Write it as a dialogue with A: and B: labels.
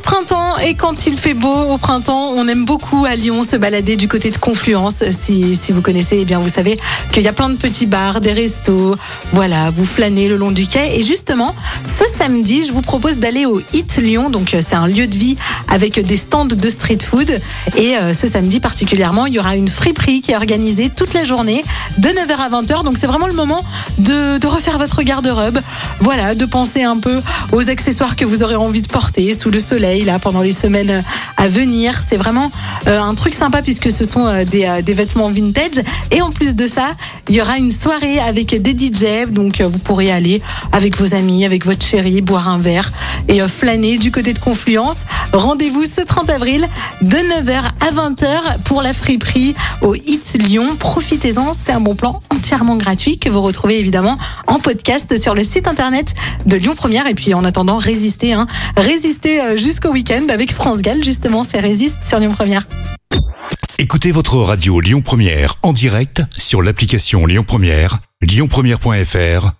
A: Le printemps et quand il fait beau au printemps, on aime beaucoup à Lyon se balader du côté de Confluence. Si, si vous connaissez, eh bien vous savez qu'il y a plein de petits bars, des restos. Voilà, vous flânez le long du quai. Et justement, ce samedi, je vous propose d'aller au Hit Lyon. Donc euh, c'est un lieu de vie avec des stands de street food. Et euh, ce samedi particulièrement, il y aura une friperie qui est organisée toute la journée de 9h à 20h. Donc c'est vraiment le moment de, de refaire votre garde-robe. Voilà, de penser un peu aux accessoires que vous aurez envie de porter sous le soleil là pendant les semaines à venir. C'est vraiment euh, un truc sympa puisque ce sont euh, des, euh, des vêtements vintage. Et en plus de ça, il y aura une soirée avec des DJ. Donc vous pourrez aller avec vos amis, avec votre chérie, boire un verre et flâner du côté de Confluence. Rendez-vous ce 30 avril de 9h à 20h pour la friperie au Hit Lyon. Profitez-en, c'est un bon plan entièrement gratuit que vous retrouvez évidemment en podcast sur le site internet de Lyon Première. Et puis en attendant, résistez, hein, résistez euh, jusqu'au week-end avec France Gall, justement, c'est Résiste sur Lyon Première.
B: Écoutez votre radio Lyon Première en direct sur l'application Lyon Première, lyonpremière.fr